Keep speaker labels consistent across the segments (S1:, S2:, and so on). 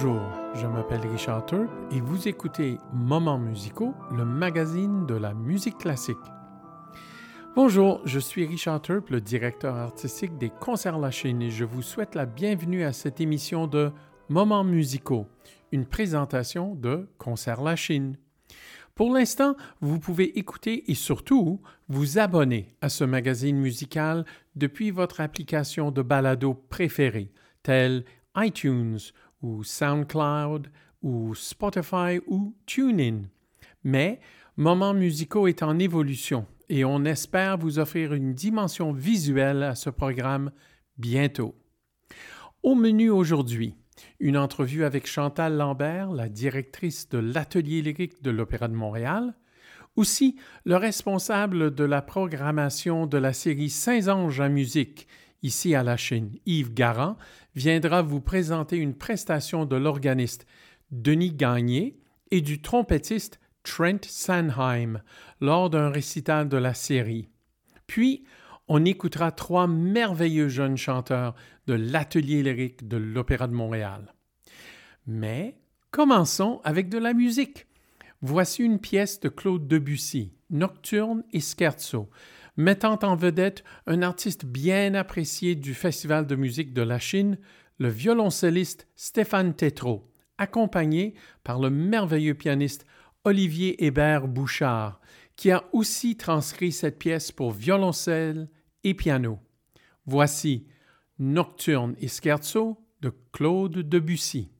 S1: Bonjour, je m'appelle Richard Turp et vous écoutez Moments musicaux, le magazine de la musique classique. Bonjour, je suis Richard Turp, le directeur artistique des Concerts La Chine et je vous souhaite la bienvenue à cette émission de Moments musicaux, une présentation de Concerts La Chine. Pour l'instant, vous pouvez écouter et surtout vous abonner à ce magazine musical depuis votre application de balado préférée, telle iTunes ou SoundCloud ou Spotify ou TuneIn. Mais Moments musicaux est en évolution et on espère vous offrir une dimension visuelle à ce programme bientôt. Au menu aujourd'hui, une entrevue avec Chantal Lambert, la directrice de l'Atelier lyrique de l'Opéra de Montréal, aussi le responsable de la programmation de la série Saint-Ange à musique, ici à la Chine, Yves Garand, viendra vous présenter une prestation de l'organiste Denis Gagné et du trompettiste Trent Sanheim lors d'un récital de la série. Puis, on écoutera trois merveilleux jeunes chanteurs de l'atelier lyrique de l'Opéra de Montréal. Mais commençons avec de la musique. Voici une pièce de Claude Debussy, Nocturne et Scherzo, mettant en vedette un artiste bien apprécié du Festival de musique de la Chine, le violoncelliste Stéphane Tétrault, accompagné par le merveilleux pianiste Olivier Hébert Bouchard, qui a aussi transcrit cette pièce pour violoncelle et piano. Voici Nocturne et Scherzo de Claude Debussy.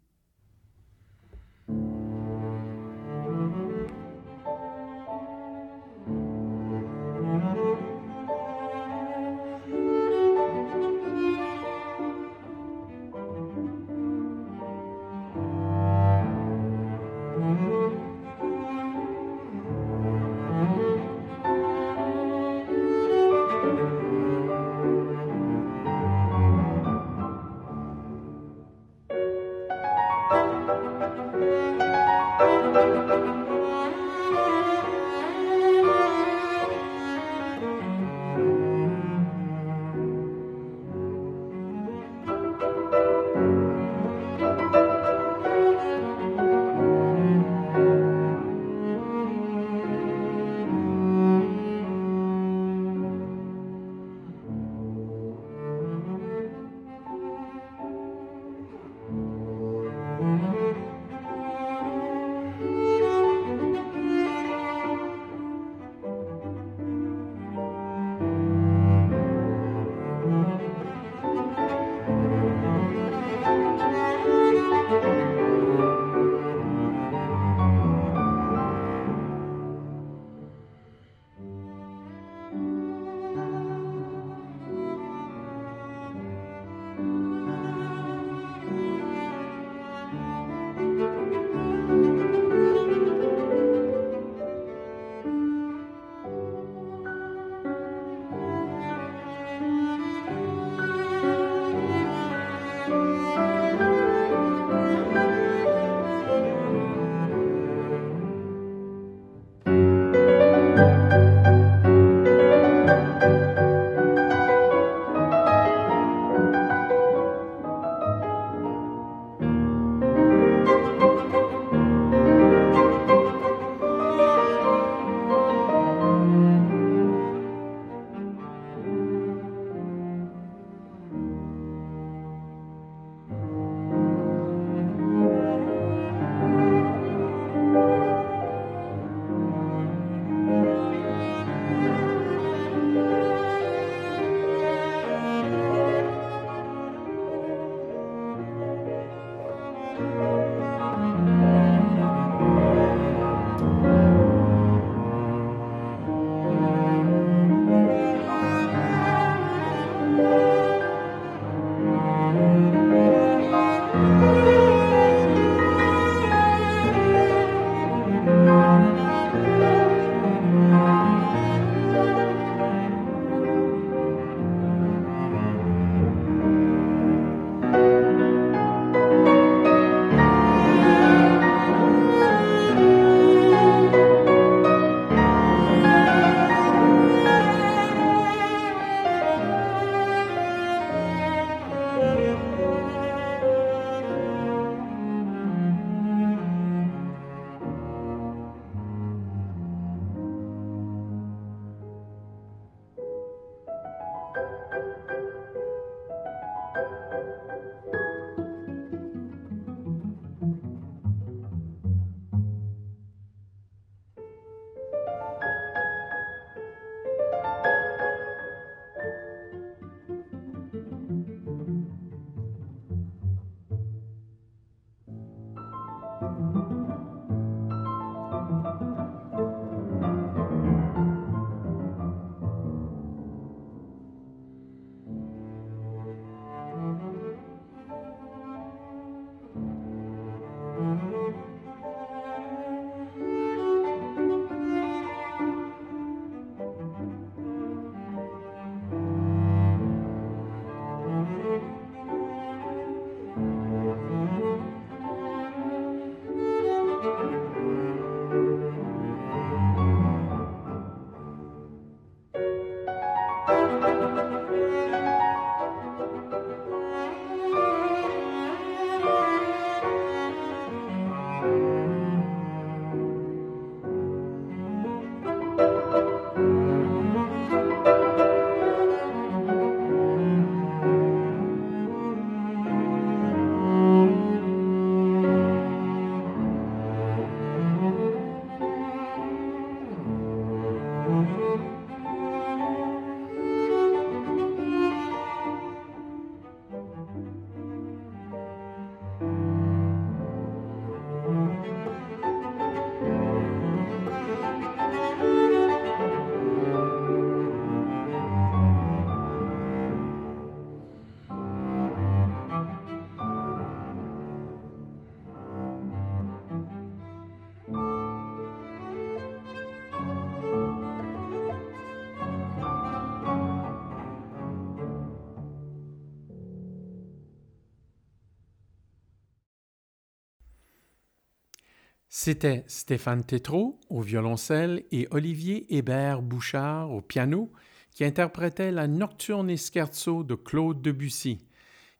S1: C'était Stéphane Tétrault au violoncelle et Olivier Hébert Bouchard au piano qui interprétaient la Nocturne et Scherzo de Claude Debussy.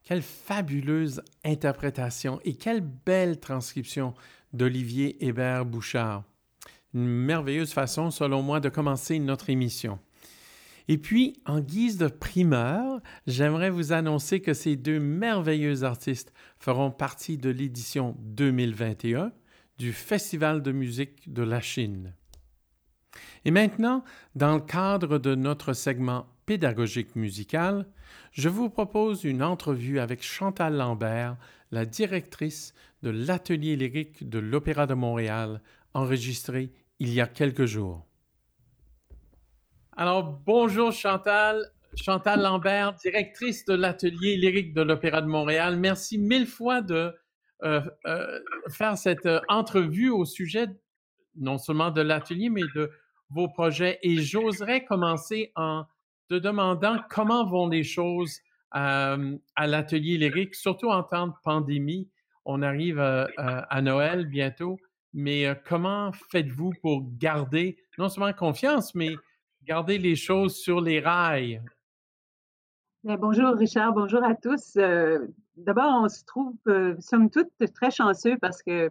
S1: Quelle fabuleuse interprétation et quelle belle transcription d'Olivier Hébert Bouchard. Une merveilleuse façon, selon moi, de commencer notre émission. Et puis, en guise de primeur, j'aimerais vous annoncer que ces deux merveilleux artistes feront partie de l'édition 2021 du Festival de musique de la Chine. Et maintenant, dans le cadre de notre segment pédagogique musical, je vous propose une entrevue avec Chantal Lambert, la directrice de l'atelier lyrique de l'Opéra de Montréal, enregistrée il y a quelques jours. Alors, bonjour Chantal. Chantal Lambert, directrice de l'atelier lyrique de l'Opéra de Montréal. Merci mille fois de faire cette euh, entrevue au sujet non seulement de l'atelier, mais de vos projets. Et j'oserais commencer en te demandant comment vont les choses à l'atelier lyrique, surtout en temps de pandémie. On arrive à Noël bientôt, mais comment faites-vous pour garder non seulement confiance, mais garder les choses sur les rails?
S2: bonjour Richard, bonjour à tous. D'abord, on se trouve, euh, somme toute, très chanceux parce que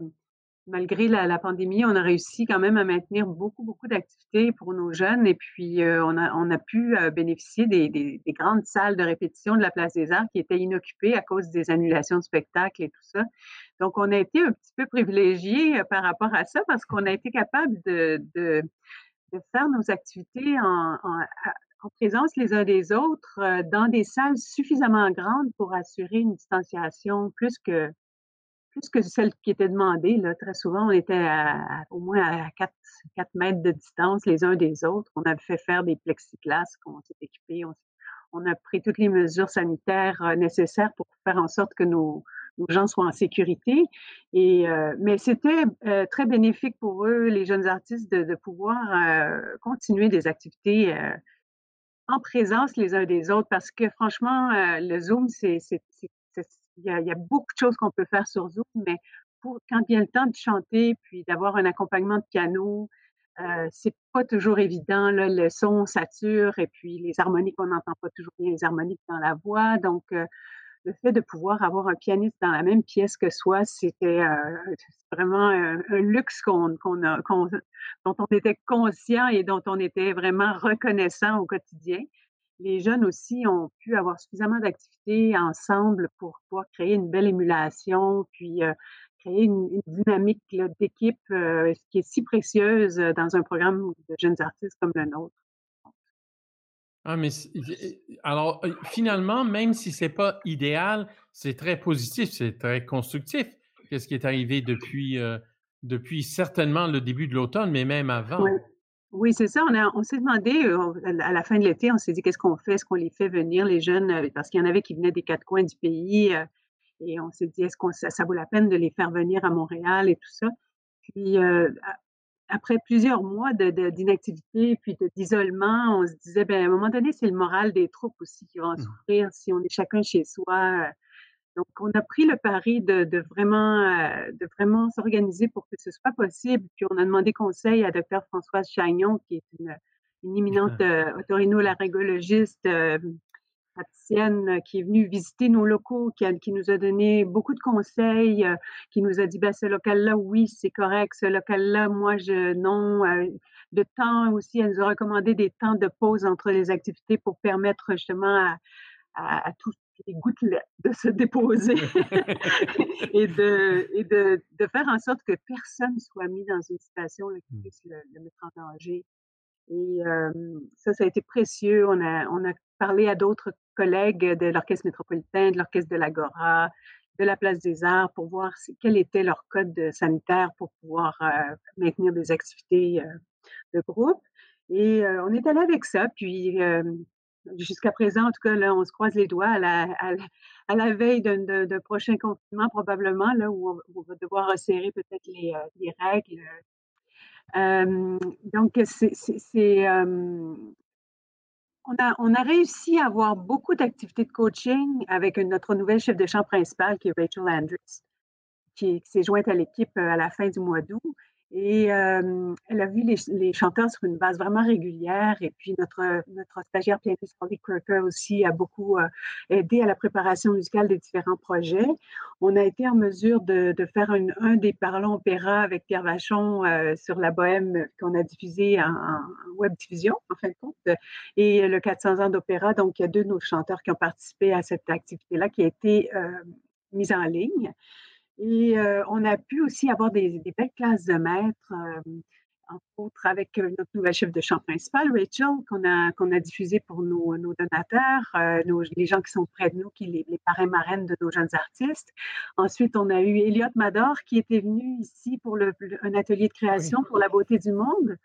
S2: malgré la, pandémie, on a réussi quand même à maintenir beaucoup, beaucoup d'activités pour nos jeunes et puis euh, on, a, on a pu euh, bénéficier des, des, grandes salles de répétition de la Place des Arts qui étaient inoccupées à cause des annulations de spectacles et tout ça. Donc, on a été un petit peu privilégiés par rapport à ça parce qu'on a été capable de, de, de faire nos activités en, en, en présence les uns des autres euh, dans des salles suffisamment grandes pour assurer une distanciation plus que plus que celle qui était demandée. Là. Très souvent, on était au moins à 4, 4, mètres de distance les uns des autres. On avait fait faire des plexiglas, qu'on s'est équipé. On, a pris toutes les mesures sanitaires euh, nécessaires pour faire en sorte que nos, gens soient en sécurité. Et, euh, mais c'était très bénéfique pour eux, les jeunes artistes, de pouvoir continuer des activités en présence les uns des autres parce que franchement, euh, le Zoom, c'est, il y, a, beaucoup de choses qu'on peut faire sur Zoom, mais pour quand vient le temps de chanter puis d'avoir un accompagnement de piano, euh, c'est pas toujours évident. Là, le son sature et puis les harmoniques, on n'entend pas toujours bien les harmoniques dans la voix. Donc, euh, le fait de pouvoir avoir un pianiste dans la même pièce que soi, c'était euh, vraiment un, luxe qu'on, dont on était conscient et dont on était vraiment reconnaissant au quotidien. Les jeunes aussi ont pu avoir suffisamment d'activités ensemble pour pouvoir créer une belle émulation, puis euh, créer une, dynamique d'équipe euh, qui est si précieuse dans un programme de jeunes artistes comme le nôtre.
S1: Ah, mais alors, finalement, même si c'est pas idéal, c'est très positif, c'est très constructif. Qu'est-ce qui est arrivé depuis, depuis certainement le début de l'automne, mais même avant?
S2: Oui, c'est ça. On, s'est demandé à la fin de l'été, on s'est dit qu'est-ce qu'on fait? Est-ce qu'on les fait venir, les jeunes? Parce qu'il y en avait qui venaient des quatre coins du pays. et on s'est dit, est-ce que ça, ça, vaut la peine de les faire venir à Montréal et tout ça? Puis, après plusieurs mois d'inactivité puis d'isolement, on se disait, ben, à un moment donné, c'est le moral des troupes aussi qui va en mmh. souffrir si on est chacun chez soi. Donc, on a pris le pari de, de vraiment, euh, de vraiment s'organiser pour que ce soit possible. Puis, on a demandé conseil à Dr. Françoise Chagnon, qui est une, une éminente euh, otorino-laryngologiste euh, euh, qui est venue visiter nos locaux, qui, qui, nous a donné beaucoup de conseils, euh, qui nous a dit, ben, ce local-là, oui, c'est correct, ce local-là, moi, je, non. de euh, temps aussi, elle nous a recommandé des temps de pause entre les activités pour permettre justement à, à, tous les gouttelettes de se déposer et, de, et de, de, faire en sorte que personne soit mis dans une situation qui mmh. puisse le, le mettre en danger. Et ça, ça a été précieux. On a, on a parlé à d'autres collègues de l'Orchestre métropolitain, de l'Orchestre de l'Agora, de la Place des Arts pour voir quel était leur code sanitaire pour pouvoir euh, maintenir des activités euh, de groupe. Et euh, on est allé avec ça. Puis jusqu'à présent, en tout cas, là, on se croise les doigts à la, à la, veille d'un prochain confinement, probablement, là, où on, va devoir resserrer peut-être les, les, règles. Donc, on a, réussi à avoir beaucoup d'activités de coaching avec notre nouvelle chef de champ principale qui est Rachel Andrews, qui s'est jointe à l'équipe à la fin du mois d'août. Et elle a vu les, chanteurs sur une base vraiment régulière. Et puis notre, stagiaire pianiste Holly Kirker aussi a beaucoup aidé à la préparation musicale des différents projets. On a été en mesure de, de faire un des parlons opéra avec Pierre Vachon sur la Bohème qu'on a diffusé en, en, web diffusion, en fin de compte, et le 400 ans d'opéra. Donc, il y a deux de nos chanteurs qui ont participé à cette activité-là qui a été mise en ligne. Et euh, on a pu aussi avoir des, belles classes de maîtres, euh, entre autres avec notre nouvelle chef de chant principal, Rachel, qu'on a, qu'on a diffusé pour nos, nos donateurs, nos, les gens qui sont près de nous, qui les, les parrains marraines de nos jeunes artistes. Ensuite, on a eu Elliot Mador qui était venu ici pour le, un atelier de création pour la beauté du monde.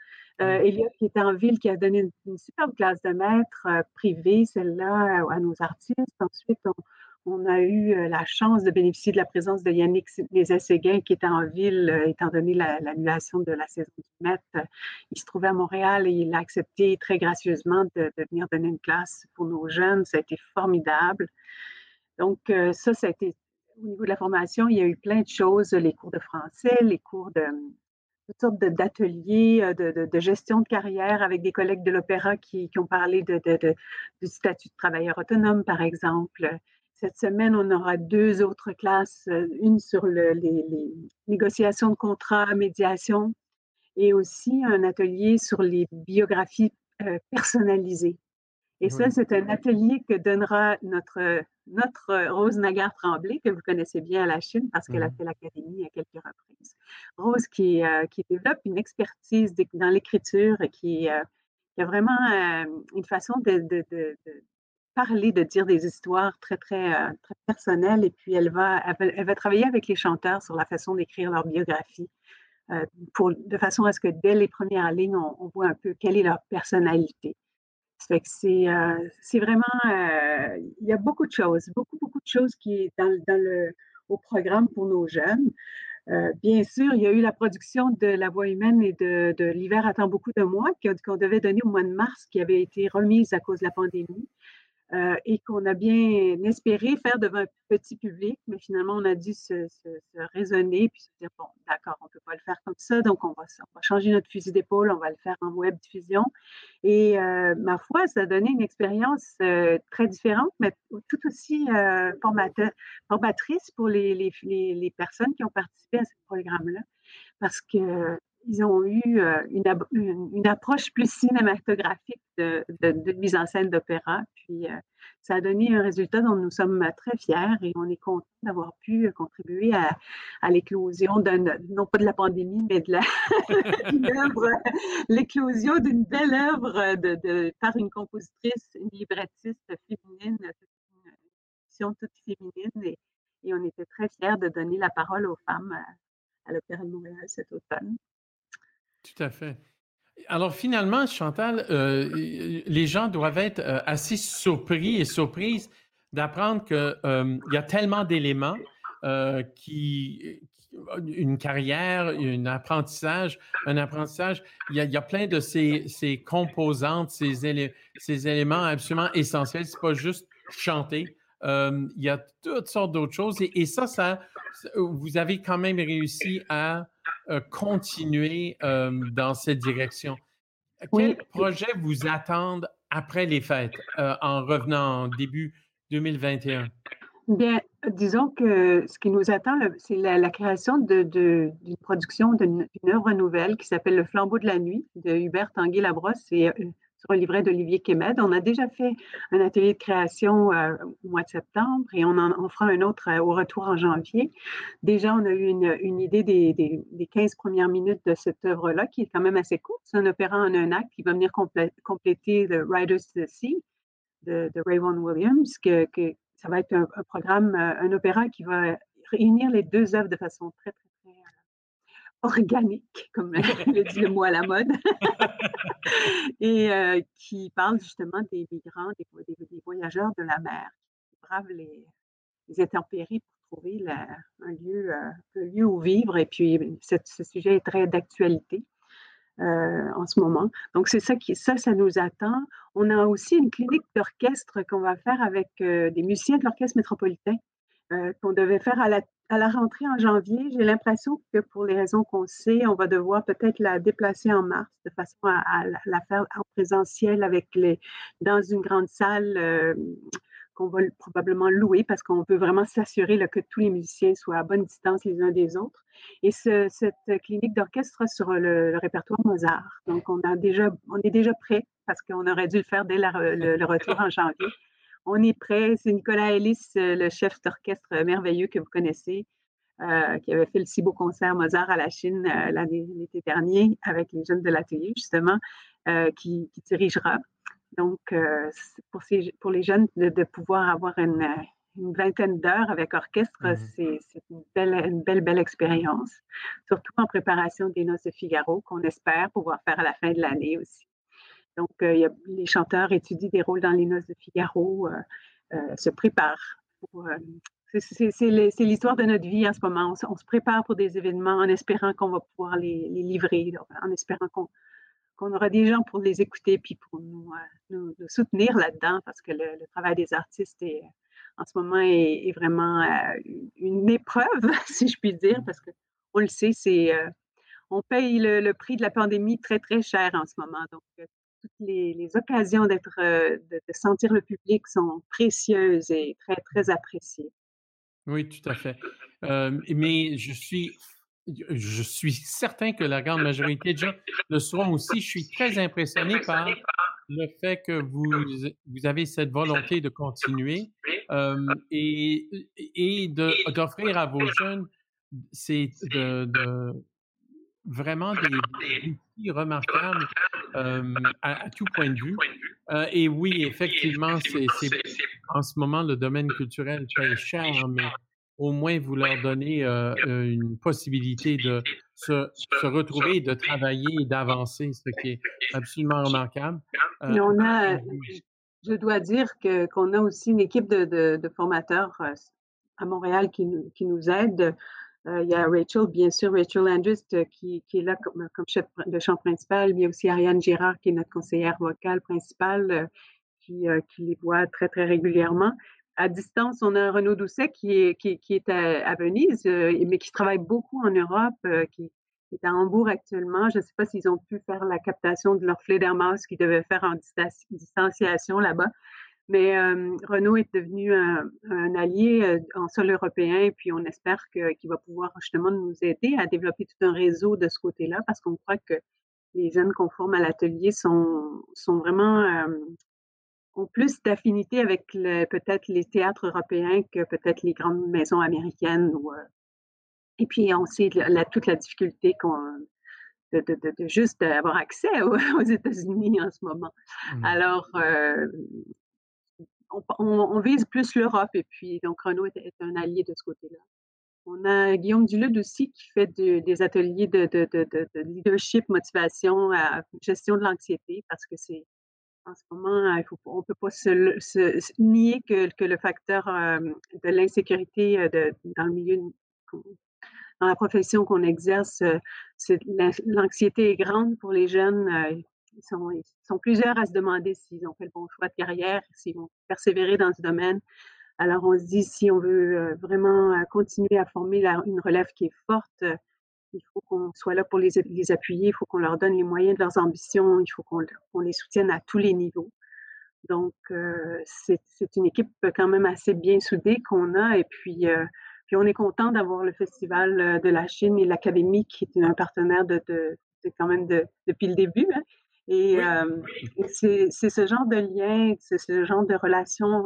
S2: Euh, Elliot qui était en ville, qui a donné une, une superbe classe de maîtres privée, celle-là, à nos artistes. Ensuite, on, on a eu euh, la chance de bénéficier de la présence de Yannick Nézet-Séguin qui était en ville, euh, étant donné l'annulation de la saison du Met. Il se trouvait à Montréal et il a accepté très gracieusement de, venir donner une classe pour nos jeunes. Ça a été formidable. Donc, euh, ça, ça a été au niveau de la formation, il y a eu plein de choses, les cours de français, les cours de toutes sortes d'ateliers de, gestion de carrière avec des collègues de l'opéra qui, ont parlé du statut de travailleur autonome, par exemple. Cette semaine, on aura deux autres classes, euh, une sur les, négociations de contrats, médiation, et aussi un atelier sur les biographies euh, personnalisées. Et ça, c'est un atelier que donnera notre, notre Rose Nagar-Tremblay, que vous connaissez bien à la Chine parce qu'elle a mmh fait l'académie à quelques reprises. Rose qui, euh, qui développe une expertise dans l'écriture et qui, a vraiment une façon de, parler, de dire des histoires très, très, euh, très personnelles. Et puis, elle va, elle va, travailler avec les chanteurs sur la façon d'écrire leur biographie, euh, pour, de façon à ce que dès les premières lignes, on, voit un peu quelle est leur personnalité. C'est, euh, c'est vraiment, il y a beaucoup de choses, beaucoup, beaucoup de choses qui est dans, dans le, au programme pour nos jeunes. bien sûr, il y a eu la production de La Voix humaine et de, de L'hiver attend beaucoup de moi qu'on devait donner au mois de mars, qui avait été remise à cause de la pandémie. Euh, et qu'on a bien espéré faire devant un petit public, mais finalement, on a dû se, raisonner puis se dire, bon, d'accord, on ne peut pas le faire comme ça, donc on va, changer notre fusil d'épaule, on va le faire en web diffusion. Et euh, ma foi, ça a donné une expérience euh, très différente, mais tout aussi formatrice pour les, les, les, personnes qui ont participé à ce programme-là, parce que ils ont eu euh, une, approche plus cinématographique de, mise en scène d'opéra. Puis euh, ça a donné un résultat dont nous sommes très fiers et on est content d'avoir pu contribuer à, l'éclosion d'un, non pas de la pandémie, mais de l'éclosion d'une belle œuvre de, par une compositrice, une librettiste féminine, une édition toute féminine et, et on était très fiers de donner la parole aux femmes à, à l'Opéra de Montréal cet automne.
S1: Tout à fait. Alors finalement, Chantal, euh, les gens doivent être euh, assez surpris et surprises d'apprendre qu'il euh, y a tellement d'éléments qui, une carrière, un apprentissage, un apprentissage. Il y a, plein de ces, composantes, ces, ces éléments absolument essentiels. C'est pas juste chanter. il y a toutes sortes d'autres choses et, et ça, ça, vous avez quand même réussi à euh, continuer euh, dans cette direction. Quels projets vous attendent après les fêtes euh, en revenant en début 2021?
S2: Bien, disons que ce qui nous attend, c'est la, création d'une production d'une œuvre nouvelle qui s'appelle Le flambeau de la nuit de Hubert Tanguy-Labrosse. C'est sur un livret d'Olivier Kémed. On a déjà fait un atelier de création euh, au mois de septembre et on en fera un autre euh, au retour en janvier. Déjà, on a eu une, idée des, des, 15 premières minutes de cette œuvre-là, qui est quand même assez courte. C'est un opéra en un acte qui va venir compléter The Riders to the Sea de, de Vaughan Williams, que, que, ça va être un, programme, euh, un opéra qui va réunir les deux œuvres de façon très, très organique, comme le dit le mot à la mode, et euh, qui parle justement des migrants, des, voyageurs de la mer, qui bravent les, intempéries pour trouver un, lieu, euh, un lieu où vivre. Et puis, ce sujet est très d'actualité. Euh, en ce moment. Donc, c'est ça qui, ça, ça nous attend. On a aussi une clinique d'orchestre qu'on va faire avec des musiciens de l'orchestre métropolitain qu'on devait faire à la à la rentrée en janvier, j'ai l'impression que pour les raisons qu'on sait, on va devoir peut-être la déplacer en mars de façon à, la faire en présentiel avec les dans une grande salle euh, qu'on va probablement louer parce qu'on veut vraiment s'assurer que tous les musiciens soient à bonne distance les uns des autres. Et cette clinique d'orchestre sur le, répertoire Mozart. Donc, on, a déjà, on est déjà prêt parce qu'on aurait dû le faire dès le, retour en janvier. On est prêt. C'est Nicolas Ellis, le chef d'orchestre merveilleux que vous connaissez, euh, qui avait fait le si beau concert Mozart à la Chine euh, l'été dernier avec les jeunes de l'atelier, justement, euh, qui, qui, dirigera. Donc, pour, ces, pour les jeunes, de, pouvoir avoir une, une vingtaine d'heures avec orchestre, mmh c'est une belle, une belle, belle expérience, surtout en préparation des Noces de Figaro, qu'on espère pouvoir faire à la fin de l'année aussi. Donc, y a, les chanteurs étudient des rôles dans les Noces de Figaro, se préparent. C'est l'histoire de notre vie en ce moment. On, se prépare pour des événements en espérant qu'on va pouvoir les, les livrer, en espérant qu'on aura des gens pour les écouter puis pour nous, nous, soutenir là-dedans parce que le, le, travail des artistes est, en ce moment est, vraiment euh, une épreuve, si je puis dire, parce qu'on le sait, c'est euh, on paye le, prix de la pandémie très, très cher en ce moment. Donc, euh, toutes les, occasions d'être, de, sentir le public sont précieuses et très, très appréciées.
S1: Oui, tout à fait. mais je suis, je suis certain que la grande majorité de gens le seront aussi. Je suis très impressionné par le fait que vous, vous avez cette volonté de continuer euh, et, et d'offrir à vos jeunes c'est de, vraiment des, défis remarquables euh, à, tout point de vue. Euh, et oui, effectivement, c'est en ce moment le domaine culturel très cher, mais au moins vous leur donnez euh, une possibilité de se, se, retrouver, de travailler et d'avancer, ce qui est absolument remarquable.
S2: Euh, on a, je dois dire que qu'on a aussi une équipe de, de, de formateurs à Montréal qui nous, qui nous aide. Il y a Rachel, bien sûr, Rachel Andrews qui, qui est là comme, comme, chef de chant principal. Il y a aussi Ariane Girard qui est notre conseillère vocale principale qui, les voit très, très régulièrement à distance, on a Renaud Doucet qui est, qui, est à, Venise, euh, mais qui travaille beaucoup en Europe, euh, qui, est à Hambourg actuellement. Je ne sais pas s'ils ont pu faire la captation de leur Fledermaus qu'ils devaient faire en distanciation là-bas. Mais euh, Renaud est devenu un, allié en sol européen, et puis on espère qu'il va pouvoir justement nous aider à développer tout un réseau de ce côté-là, parce qu'on croit que les jeunes conformes à l'atelier sont, sont vraiment ont plus d'affinité avec peut-être les théâtres européens que peut-être les grandes maisons américaines. Ou, euh, et puis, on sait la, toute la difficulté qu'on de, de, de, juste avoir accès aux, États-Unis en ce moment. Mmh. Alors, euh, on, vise plus l'Europe et puis, donc, Renault est, un allié de ce côté-là. On a Guillaume Dulude aussi qui fait des ateliers de, leadership, motivation, gestion de l'anxiété parce que c'est en ce moment, il faut, on ne peut pas se, nier que, le facteur euh, de l'insécurité euh, dans le milieu, dans la profession qu'on exerce, euh, l'anxiété est grande pour les jeunes. Ils, sont, plusieurs à se demander s'ils ont fait le bon choix de carrière, s'ils vont persévérer dans ce domaine. Alors, on se dit, si on veut vraiment continuer à former une relève qui est forte, il faut qu'on soit là pour les, les appuyer, il faut qu'on leur donne les moyens de leurs ambitions, il faut qu'on les soutienne à tous les niveaux. Donc, euh, c'est une équipe quand même assez bien soudée qu'on a. Et puis, euh, puis on est content d'avoir le Festival euh, de la Chine et l'Académie qui est un partenaire de, de, quand même de, depuis le début. Hein. Et, c'est ce genre de lien, c'est ce genre de relations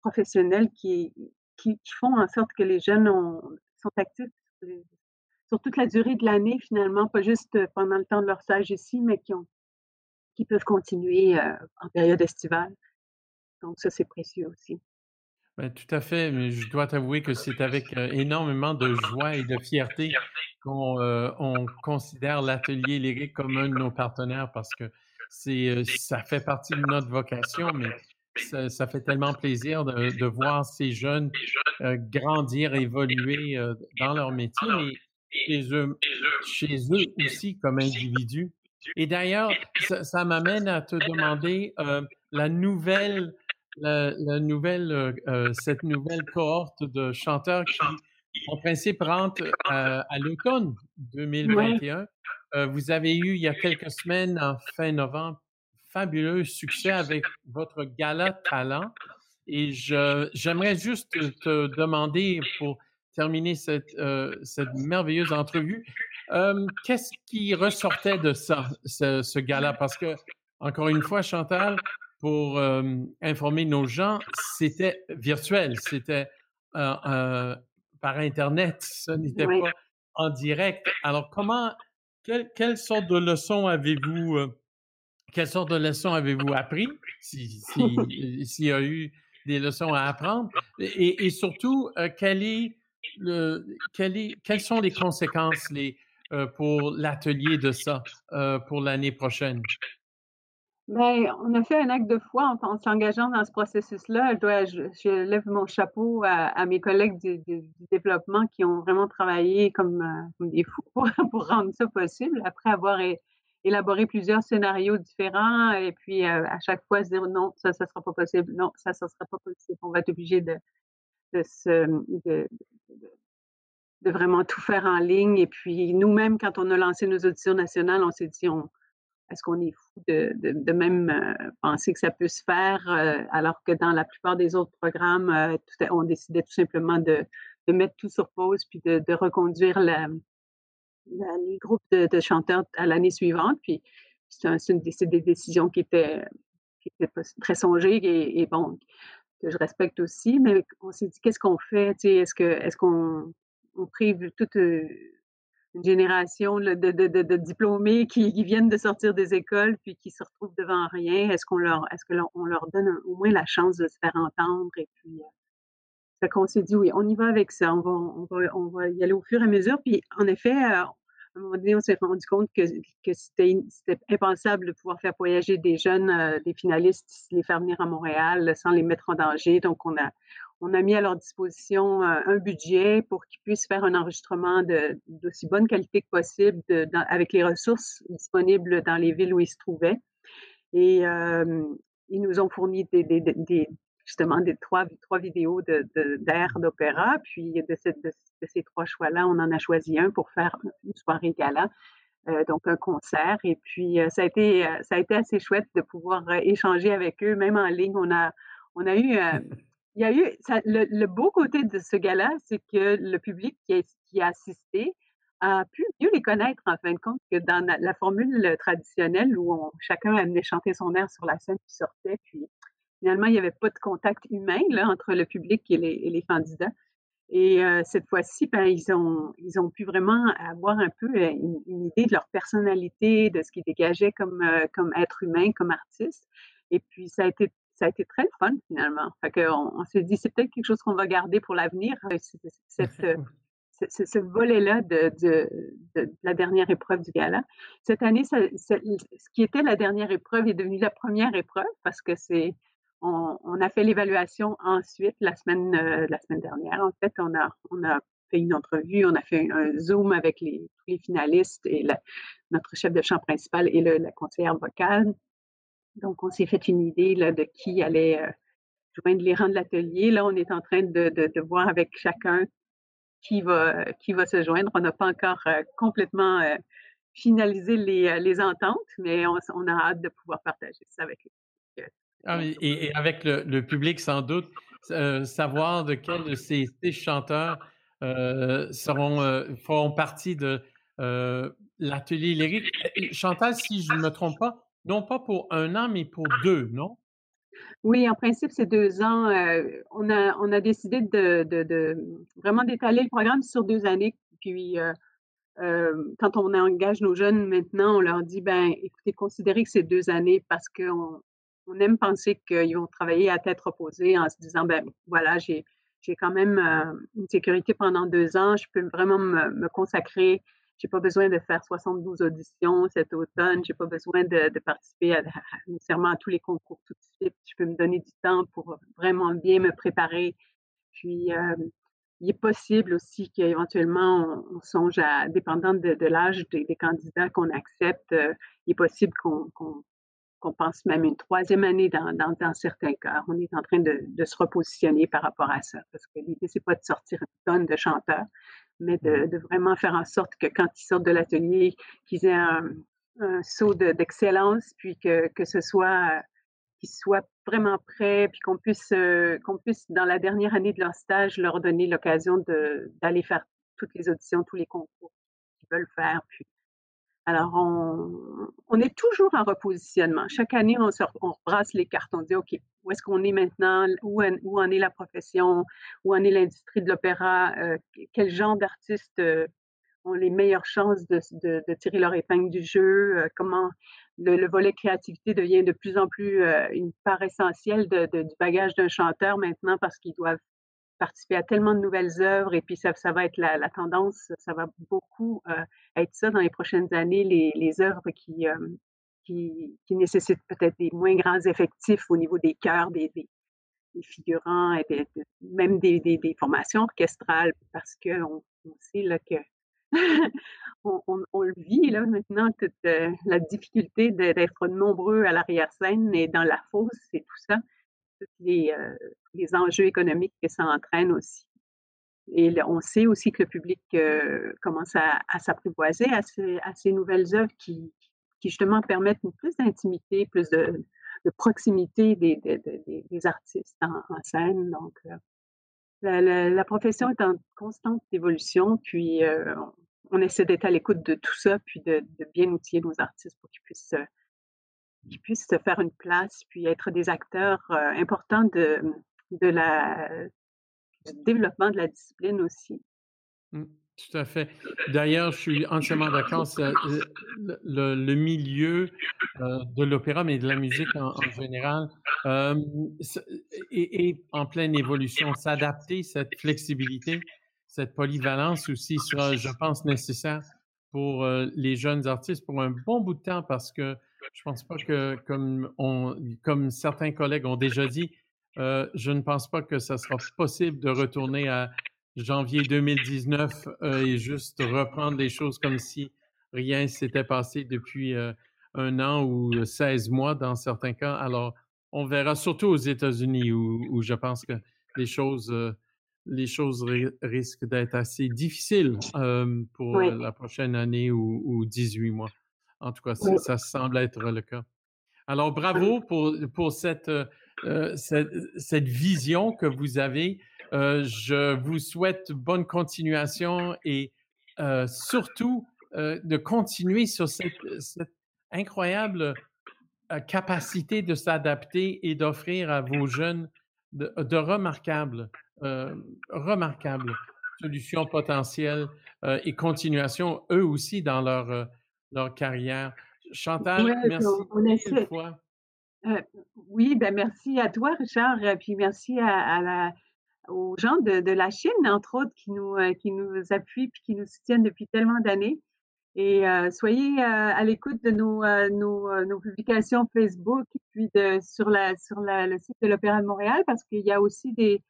S2: professionnelles qui, qui, font en sorte que les jeunes sont actifs sur toute la durée de l'année, finalement, pas juste euh, pendant le temps de leur stage ici, mais qui, ont, qui peuvent continuer euh, en période estivale. Donc, ça, c'est précieux aussi.
S1: Ben, tout à fait, mais je dois t'avouer que c'est avec euh, énormément de joie et de fierté qu'on on considère l'atelier lyrique comme un de nos partenaires parce que c'est ça fait partie de notre vocation, mais ça, fait tellement plaisir de, voir ces jeunes grandir, évoluer dans leur métier, chez eux, chez eux aussi comme individus. Et d'ailleurs, ça, m'amène à te demander euh, la nouvelle, la, nouvelle, euh, euh, cette nouvelle cohorte de chanteurs qui en principe, rentre à, l'automne 2021. vous avez eu, il y a quelques semaines, en fin novembre, fabuleux succès avec votre gala talent. Et j'aimerais juste te demander, pour terminer cette, cette merveilleuse entrevue, qu'est-ce qui ressortait de ça, ce, ce gala? Parce que, encore une fois, Chantal, pour informer nos gens, c'était virtuel, c'était par Internet, ce n'était pas en direct. Alors, comment, quelle, sorte de leçons avez-vous, quelle sorte de leçons avez-vous appris, s'il si, y a eu des leçons à apprendre, et, surtout, quel est le, est, quelles sont les conséquences les, pour l'atelier de ça pour l'année prochaine?
S2: Bien, on a fait un acte de foi en, s'engageant dans ce processus-là. Je, lève mon chapeau à, mes collègues du, développement qui ont vraiment travaillé comme, euh, des fous pour, rendre ça possible, après avoir élaboré plusieurs scénarios différents et puis euh, à chaque fois se dire non, ça, ça sera pas possible, non, ça, ça sera pas possible. On va être obligé de, de, de, de vraiment tout faire en ligne. Et puis nous-mêmes, quand on a lancé nos auditions nationales, on s'est dit, on, est-ce qu'on est fou de, de, même euh, penser que ça peut se faire euh, alors que dans la plupart des autres programmes, euh, on décidait tout simplement de, de, mettre tout sur pause puis de, reconduire la, les groupes de, chanteurs à l'année suivante. Puis c'est une, des décisions qui étaient, qui était très songées et, bon, que je respecte aussi, mais on s'est dit qu'est-ce qu'on fait? Est-ce que est-ce qu'on on prive toute une génération de, diplômés qui, viennent de sortir des écoles puis qui se retrouvent devant rien. Est-ce qu'on leur, est-ce que on leur donne au moins la chance de se faire entendre? Et puis euh, qu'on s'est dit oui, on y va avec ça, on va, on va, on va y aller au fur et à mesure. Puis en effet, euh, à un moment donné, on s'est rendu compte que, c'était impensable de pouvoir faire voyager des jeunes, euh, des finalistes, les faire venir à Montréal sans les mettre en danger. Donc on a, on a mis à leur disposition euh, un budget pour qu'ils puissent faire un enregistrement d'aussi bonne qualité que possible avec les ressources disponibles dans les villes où ils se trouvaient. Et euh, ils nous ont fourni des, justement des trois, vidéos d'air d'opéra. Puis de, ces trois choix-là, on en a choisi un pour faire une soirée gala. Euh, donc un concert et puis ça a été ça a été assez chouette de pouvoir échanger avec eux même en ligne on a eu il y a eu le, beau côté de ce gala, c'est que le public qui a, assisté a pu mieux les connaître en fin de compte que dans la, formule traditionnelle où chacun amenait chanter son air sur la scène puis sortait. Puis finalement, il n'y avait pas de contact humain entre le public et les, candidats. Et euh, cette fois-ci, ben, ils, ont, ils ont pu vraiment avoir un peu euh, une, idée de leur personnalité, de ce qu'ils dégageaient comme, euh, comme être humain, comme artiste. Et puis, ça a été ça a été très fun finalement. Fait que on, s'est dit, c'est peut-être quelque chose qu'on va garder pour l'avenir, euh, cette, euh, ce, volet-là de, de, de, la dernière épreuve du gala. Cette année, ça, ce qui était la dernière épreuve est devenu la première épreuve parce que c'est on, on, a fait l'évaluation ensuite la semaine euh, la semaine dernière. En fait, on a on a fait une entrevue, on a fait un, zoom avec les, les finalistes et notre chef de chant principal et le, la conseillère vocale. Donc, on s'est fait une idée là, de qui allait euh, joindre les rangs de l'atelier. Là, on est en train de, de, voir avec chacun qui va, qui va se joindre. On n'a pas encore euh, complètement euh, finalisé les, les, ententes, mais on, a hâte de pouvoir partager ça avec eux.
S1: Ah, et, avec le, public, sans doute, savoir de quels de ces, chanteurs seront, feront partie de l'atelier lyrique. Chantal, si je ne me trompe pas, non pas pour un an, mais pour deux, non?
S2: Oui, en principe, c'est deux ans. Euh, on, a, on a décidé de, de, vraiment d'étaler le programme sur deux années. Puis, euh, euh, quand on engage nos jeunes maintenant, on leur dit, ben, écoutez, considérez que c'est deux années parce qu'on on aime penser qu'ils vont travailler à tête reposée en se disant, ben, voilà, j'ai, j'ai quand même une sécurité pendant deux ans, je peux vraiment me, me consacrer j'ai pas besoin de faire 72 auditions cet automne. J'ai pas besoin de, participer nécessairement à tous les concours tout de suite. Je peux me donner du temps pour vraiment bien me préparer. Puis, euh, il est possible aussi qu'éventuellement on, songe à, dépendant de, l'âge des, candidats qu'on accepte, euh, il est possible qu'on pense même une troisième année dans, dans, certains cas. On est en train de, de, se repositionner par rapport à ça, parce que l'idée, c'est pas de sortir une tonne de chanteurs, mais de, de vraiment faire en sorte que quand ils sortent de l'atelier, qu'ils aient un, un saut d'excellence, puis que, que ce soit qu'ils soient vraiment prêts, puis qu'on puisse, euh, qu'on puisse, dans la dernière année de leur stage, leur donner l'occasion d'aller faire toutes les auditions, tous les concours qu'ils veulent faire, puis alors, on, est toujours en repositionnement. Chaque année, on, se, brasse les cartes. On dit, OK, où est-ce qu'on est maintenant? Où, où, en est la profession? Où en est l'industrie de l'opéra? Euh, quel genre d'artistes euh, ont les meilleures chances de, tirer leur épingle du jeu? Euh, comment le, volet créativité devient de plus en plus une part essentielle du bagage d'un chanteur maintenant parce qu'ils doivent participer à tellement de nouvelles œuvres et puis ça, ça va être la, tendance, ça va beaucoup euh, être ça dans les prochaines années, les, les œuvres qui, euh, qui, qui, nécessitent peut-être des moins grands effectifs au niveau des chœurs, des, des, figurants, et même des, des, formations orchestrales, parce qu'on on sait là, que on, on, le vit là maintenant, toute euh, la difficulté d'être nombreux à l'arrière-scène et dans la fosse et tout ça les, euh, les enjeux économiques que ça entraîne aussi. Et on sait aussi que le public euh, commence à, s'apprivoiser à ces, nouvelles œuvres qui, justement permettent plus d'intimité, plus de, proximité des, artistes en, scène. Donc, euh, la, la, profession est en constante évolution, puis on essaie d'être à l'écoute de tout ça, puis de, de, bien outiller nos artistes pour qu'ils puissent qui puissent se faire une place, puis être des acteurs euh, importants de, de la, du développement de la discipline aussi.
S1: Mmh, tout à fait. D'ailleurs, je suis entièrement d'accord. Euh, le, milieu euh, de l'opéra, mais de la musique en, général, est, en pleine évolution. S'adapter, cette flexibilité, cette polyvalence aussi sera, je pense, nécessaire pour les jeunes artistes pour un bon bout de temps parce que je pense pas que, comme, on, comme certains collègues ont déjà dit, euh, je ne pense pas que ça sera possible de retourner à janvier 2019 euh, et juste reprendre les choses comme si rien s'était passé depuis euh, un an ou 16 mois dans certains cas. Alors, on verra surtout aux États-Unis où, je pense que les choses, les choses risquent d'être assez difficiles pour la prochaine année ou, ou 18 mois. En tout cas, ça, semble être le cas. Alors, bravo pour, pour cette, euh, cette, vision que vous avez. Euh, je vous souhaite bonne continuation et euh, surtout de continuer sur cette, incroyable capacité de s'adapter et d'offrir à vos jeunes de, de remarquables, remarquables solutions potentielles et continuation, eux aussi, dans leur leur carrière. Chantal, merci une fois.
S2: Euh, oui, ben merci à toi, Richard, euh, puis merci à, la, aux gens de, de, la Chine, entre autres, qui nous, euh, qui nous appuient puis qui nous soutiennent depuis tellement d'années. Et soyez à l'écoute de nos, nos, nos, publications Facebook puis de, sur, la, sur la, le site de l'Opéra de Montréal parce qu'il y a aussi des,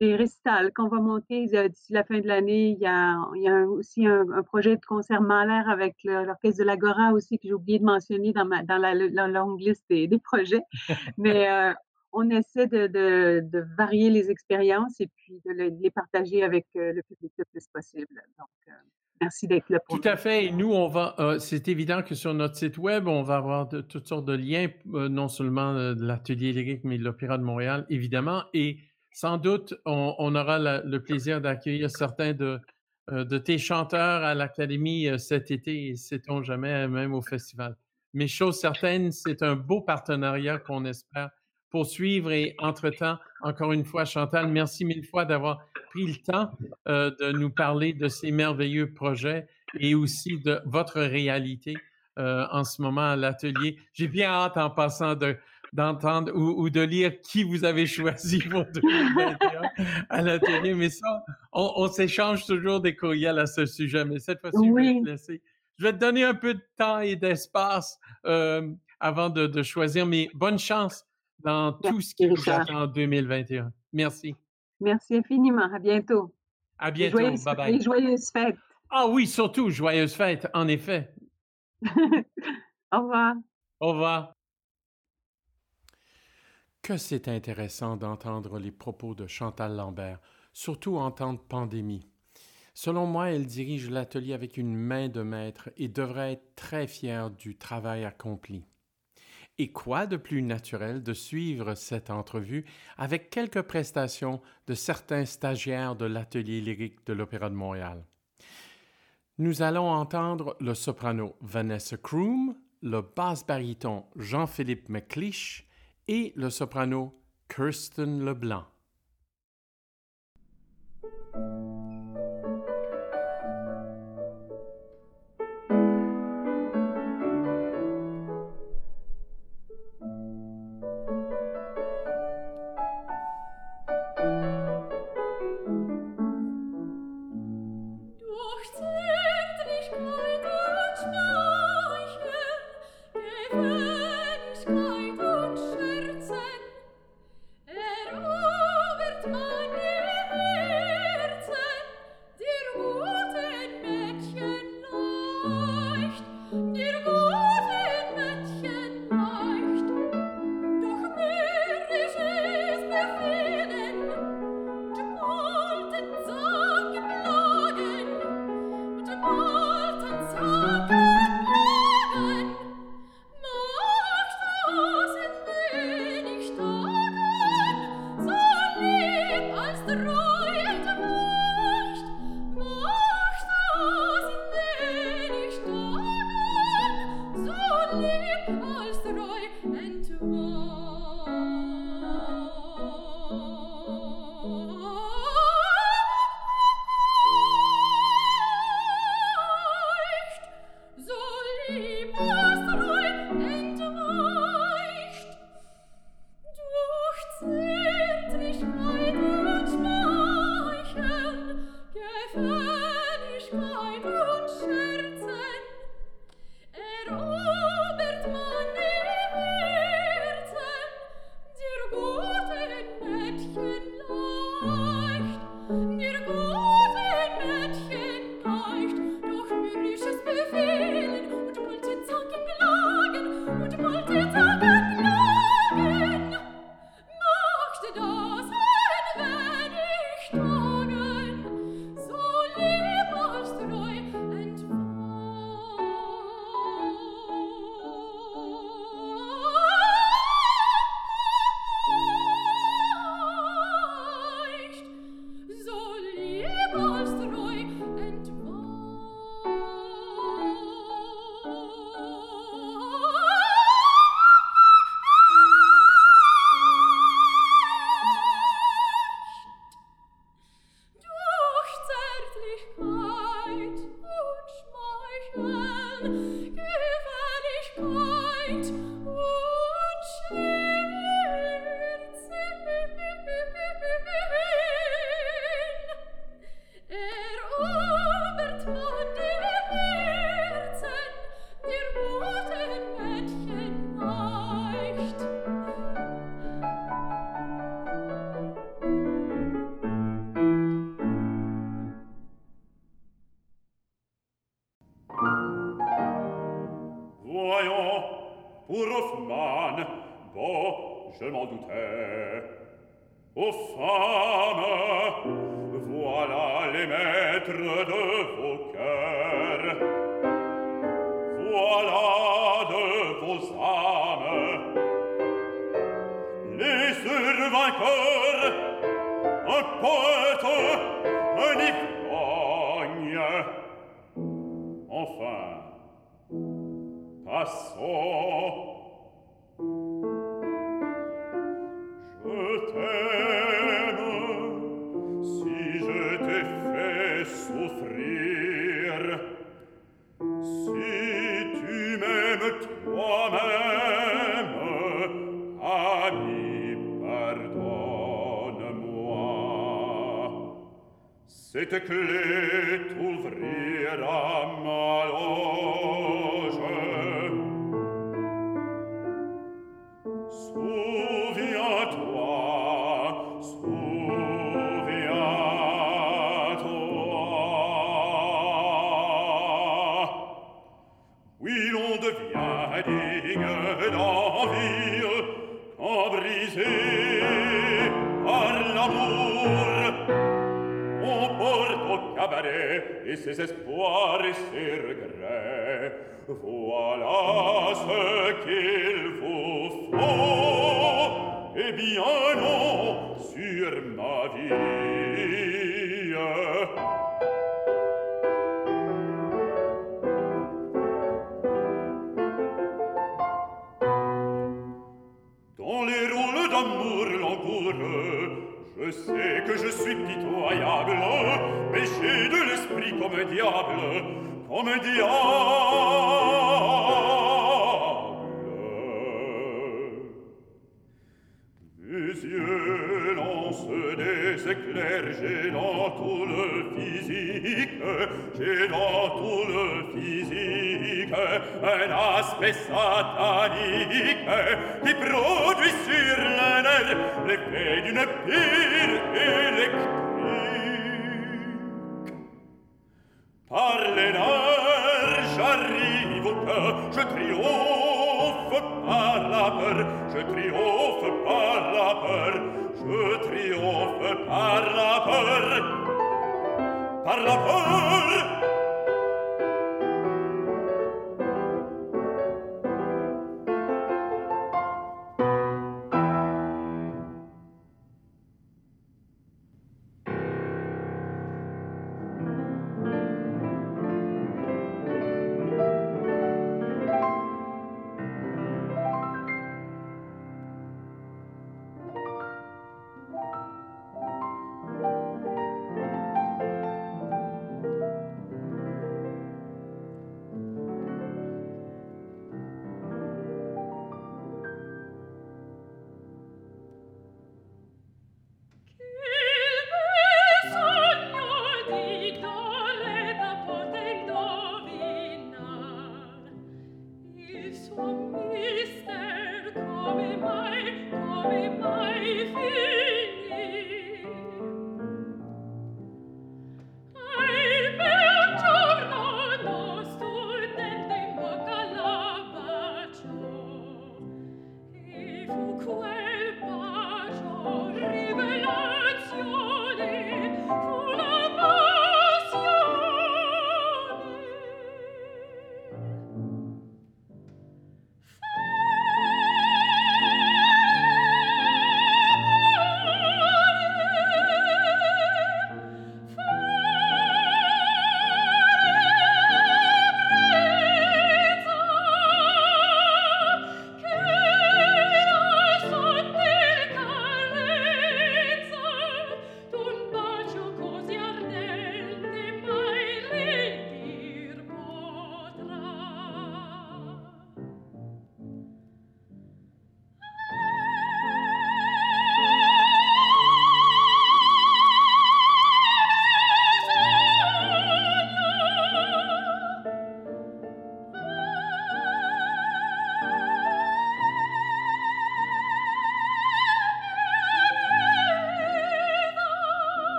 S2: des récitals qu'on va monter euh, d'ici la fin de l'année. Il y a, il y a aussi un, projet de concert Mahler avec l'orchestre de l'Agora aussi que j'ai oublié de mentionner dans, ma, dans la, longue liste des, projets. Mais euh, on essaie de, de, de, varier les expériences et puis de, les partager avec euh, le public le plus possible. Donc, Merci d'être là
S1: pour Tout à fait. Et nous, on va, c'est évident que sur notre site web, on va avoir de, toutes sortes de liens, non seulement de l'atelier lyrique, mais de l'Opéra de Montréal, évidemment. Et sans doute, on, aura le plaisir d'accueillir certains de, euh, tes chanteurs à l'Académie euh, cet été, et sait-on jamais, même au festival. Mais chose certaine, c'est un beau partenariat qu'on espère poursuivre. Et entre-temps, encore une fois, Chantal, merci mille fois d'avoir pris le temps euh, de nous parler de ces merveilleux projets et aussi de votre réalité en ce moment à l'atelier. J'ai bien hâte en passant de, d'entendre ou, de lire qui vous avez choisi pour 2021 à l'atelier. Mais ça, on, s'échange toujours des courriels à ce sujet. Mais cette fois-ci, je vais te laisser. Je vais te donner un peu de temps et d'espace euh, avant de, choisir. Mais bonne chance dans tout ce qui vous attend en 2021. Merci.
S2: Merci infiniment. À bientôt.
S1: À bientôt. bye bye.
S2: Et joyeuses fêtes.
S1: Ah oui, surtout joyeuses fêtes, en effet.
S2: Au revoir.
S1: Au revoir.
S3: Que c'est intéressant d'entendre les propos de Chantal Lambert, surtout en temps de pandémie. Selon moi, elle dirige l'atelier avec une main de maître et devrait être très fière du travail accompli. Et quoi de plus naturel de suivre cette entrevue avec quelques prestations de certains stagiaires de l'atelier lyrique de l'Opéra de Montréal? Nous allons entendre le soprano Vanessa Kroom, le basse baryton Jean-Philippe McLeish et le soprano Kirsten Leblanc.
S4: Cette clé t'ouvrira ma loge
S3: mare, et ses espoirs et ses regrets. Voilà ce qu'il vous faut. Eh bien non, sur ma vie. Dans les rôles d'amour langoureux, Je sais que je suis pitoyable, mais j'ai come diavolo, come diable. Mes yeux lancent des éclairs, j'ai dans tout le physique, j'ai dans tout le physique un aspect satanique qui produit sur la neige l'effet d'une pire parla pur parla pur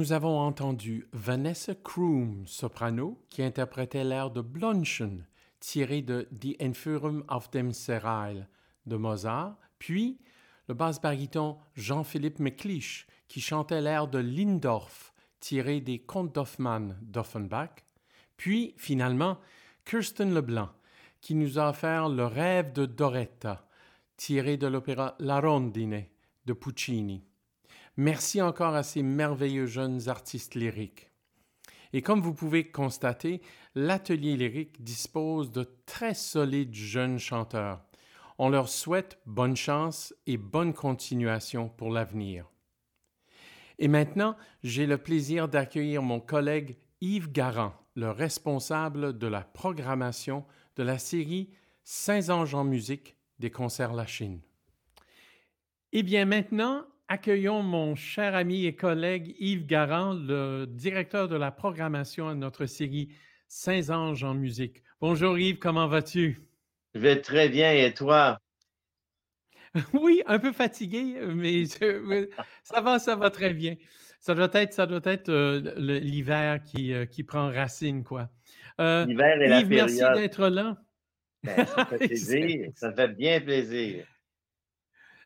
S1: Nous avons entendu Vanessa Kroom, soprano, qui interprétait l'air de Blonchen, tiré de Die Entführung auf dem Serail de Mozart, puis le basse baryton Jean-Philippe McLeish, qui chantait l'air de Lindorf, tiré des Contes d'Hoffmann d'Offenbach, puis finalement Kirsten Leblanc, qui nous a offert Le rêve de Doretta, tiré de l'opéra La Rondine de Puccini. Merci encore à ces merveilleux jeunes artistes lyriques. Et comme vous pouvez constater, l'atelier lyrique dispose de très solides jeunes chanteurs. On leur souhaite bonne chance et bonne continuation pour l'avenir. Et maintenant, j'ai le plaisir d'accueillir mon collègue Yves Garand, le responsable de la programmation de la série Saint-Ange en musique des concerts La Chine. Eh bien, maintenant, accueillons mon cher ami et collègue Yves Garand, le directeur de la programmation à notre série Saint-Ange en musique. Bonjour Yves, comment vas-tu?
S5: Je vais très bien et toi?
S1: Oui, un peu fatigué, mais ça va, ça va très bien. Ça doit être, ça doit être euh, l'hiver qui, euh, qui prend racine, quoi.
S5: Euh, l'hiver et la période.
S1: Merci d'être là.
S5: Ben, ça fait plaisir, ça fait bien plaisir.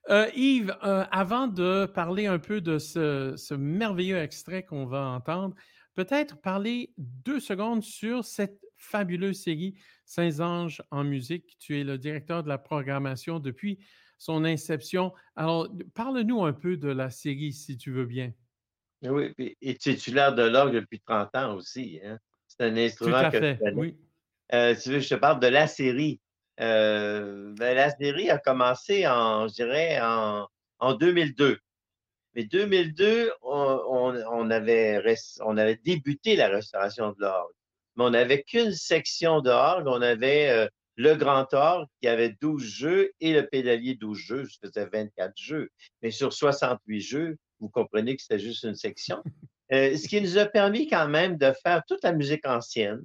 S1: Yves, avant de parler un peu de ce, ce merveilleux extrait qu'on va entendre, peut-être parler deux secondes sur cette fabuleuse série Saint-Ange en musique. Tu es le directeur de la programmation depuis son inception. Alors, parle-nous un peu de la série, si tu veux bien.
S5: Oui, et titulaire de l'orgue depuis 30 ans aussi. Hein. C'est un instrument
S1: Tout à fait, oui.
S5: Euh, tu veux, je te parle de la série. Euh, ben, la série a commencé en, je dirais, en, en 2002. Mais 2002, on, avait, on avait débuté la restauration de l'orgue. Mais on n'avait qu'une section d'orgue. On avait euh, le grand orgue qui avait 12 jeux et le pédalier 12 jeux. Je faisais 24 jeux. Mais sur 68 jeux, vous comprenez que c'était juste une section. Euh, ce qui nous a permis quand même de faire toute la musique ancienne.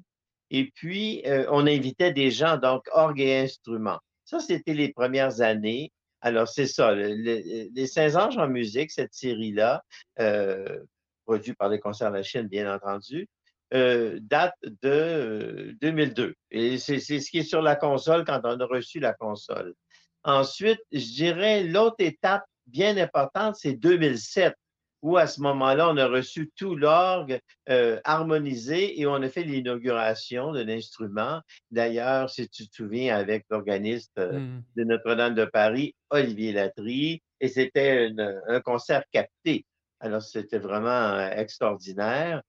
S5: Et puis, euh, on invitait des gens, donc orgue et instruments. Ça, c'était les premières années. Alors, c'est ça, les Saint Anges en musique, cette série-là, euh, produite par les concerts de la Chine, bien entendu, euh, date de 2002. Et c'est ce qui est sur la console quand on a reçu la console. Ensuite, je dirais l'autre étape bien importante, c'est 2007, où à ce moment-là, on a reçu tout l'orgue euh, harmonisé et on a fait l'inauguration de l'instrument. D'ailleurs, si tu te souviens, avec l'organiste euh, mmh. de Notre-Dame de Paris, Olivier Latry, et c'était un concert capté. Alors, c'était vraiment euh, extraordinaire.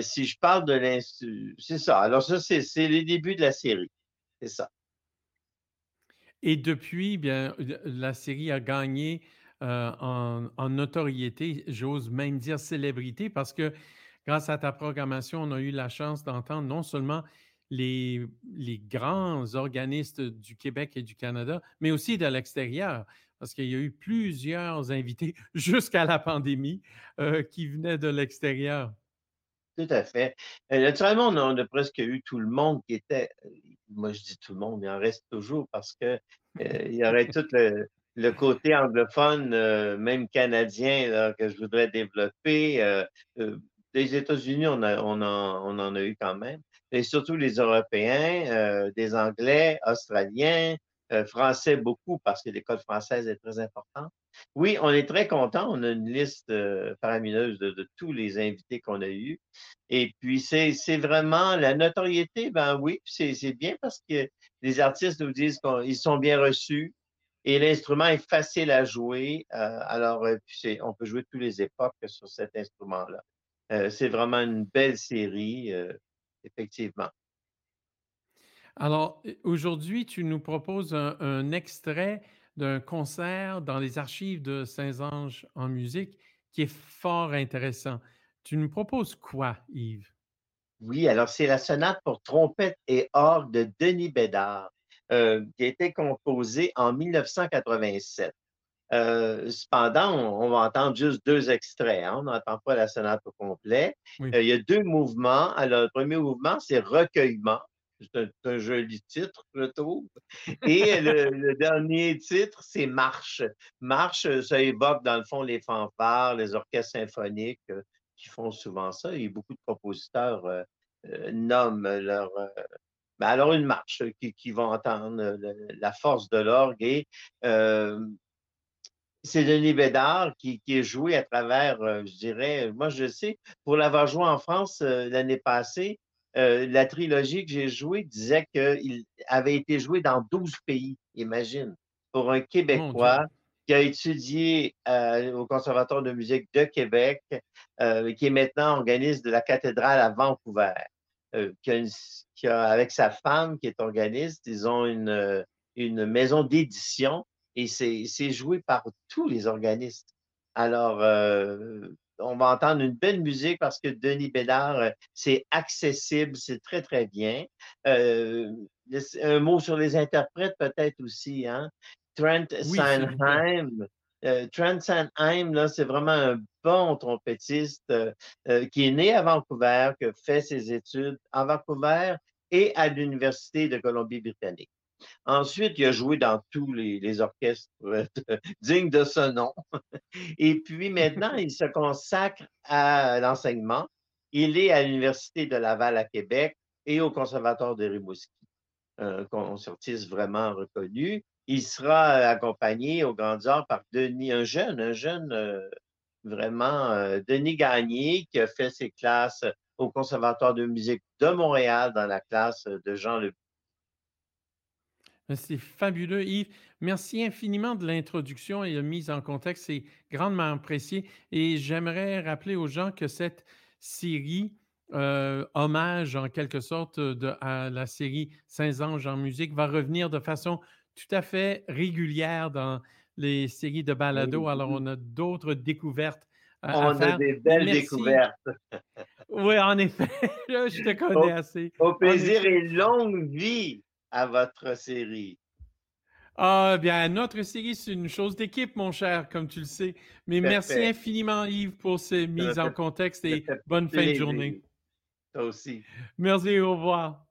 S5: si je parle de l'instrument, c'est ça. Alors, ça, c'est les débuts de la série. C'est ça.
S1: Et depuis, bien, la série a gagné euh, en, notoriété, j'ose même dire célébrité, parce que grâce à ta programmation, on a eu la chance d'entendre non seulement les, les, grands organistes du Québec et du Canada, mais aussi de l'extérieur, parce qu'il y a eu plusieurs invités jusqu'à la pandémie euh, qui venaient de l'extérieur.
S5: Tout à fait. Euh, naturellement, on a, presque eu tout le monde qui était, moi je dis tout le monde, il en reste toujours parce que il y aurait tout le, le côté anglophone, euh, même canadien, que je voudrais développer. Euh, euh, des États-Unis, on, on, on, en a eu quand même, et surtout les Européens, des Anglais, Australiens, Français beaucoup, parce que l'école française est très importante. Oui, on est très content. On a une liste faramineuse de, de, tous les invités qu'on a eus. Et puis, c'est vraiment la notoriété, ben oui, c'est bien parce que les artistes nous disent qu'ils sont bien reçus, et l'instrument est facile à jouer. Euh, alors, euh, on peut jouer toutes les époques sur cet instrument-là. Euh, c'est vraiment une belle série, effectivement.
S1: Alors, aujourd'hui, tu nous proposes un, extrait d'un concert dans les archives de Saint-Ange en musique qui est fort intéressant. Tu nous proposes quoi, Yves?
S5: Oui, alors c'est la sonate pour trompette et orgue de Denis Bédard. Euh, qui a été composé en 1987. Euh, cependant, on, va entendre juste deux extraits. Hein. On n'entend pas la sonate au complet. Euh, il y a deux mouvements. Alors, le premier mouvement, c'est recueillement. C'est un, joli titre, je trouve. Et le, dernier titre, c'est marche. Marche, ça évoque dans le fond les fanfares, les orchestres symphoniques qui font souvent ça. Et beaucoup de compositeurs nomment leur, ben, alors une marche qui, qui va entendre euh, la force de l'orgue et euh, c'est Denis Bédard qui, qui, est joué à travers, euh, je dirais, moi je sais, pour l'avoir joué en France l'année passée, la trilogie que j'ai jouée disait qu'il avait été joué dans 12 pays, imagine, pour un Québécois qui a étudié au Conservatoire de musique de Québec, qui est maintenant organiste de la cathédrale à Vancouver. Euh, qui, a avec sa femme qui est organiste, ils ont une, euh, une maison d'édition et c'est joué par tous les organistes. Alors, euh, on va entendre une belle musique parce que Denis Bédard, c'est accessible, c'est très, très bien. un mot sur les interprètes peut-être aussi, hein? Trent
S1: Oui,
S5: euh, Trent Sandheim, là, c'est vraiment un bon trompettiste euh, euh, qui est né à Vancouver, qui fait ses études à Vancouver et à l'Université de Colombie-Britannique. Ensuite, il a joué dans tous les, orchestres dignes de ce nom. Et puis maintenant, il se consacre à l'enseignement. Il est à l'Université de Laval à Québec et au Conservatoire de Rimouski, un concertiste vraiment reconnu. Il sera euh, accompagné au Grand Heures par Denis, un jeune, un jeune euh, vraiment, euh, Denis Gagné, qui a fait ses classes au Conservatoire de musique de Montréal dans la classe de Jean Le
S1: c'est fabuleux, Yves. Merci infiniment de l'introduction et de mise en contexte. C'est grandement apprécié. Et j'aimerais rappeler aux gens que cette série, hommage en quelque sorte de, à la série Saint-Ange en musique, va revenir de façon tout à fait régulière dans les séries de balado. Alors, on a d'autres découvertes
S5: à, on a des belles découvertes.
S1: oui, en effet. je te connais assez.
S5: Au plaisir et longue vie à votre série.
S1: Ah, bien, notre série, c'est une chose d'équipe, mon cher, comme tu le sais. Mais merci infiniment, Yves, pour ces mises en contexte et bonne fin de journée.
S5: Toi aussi.
S1: Merci, au revoir.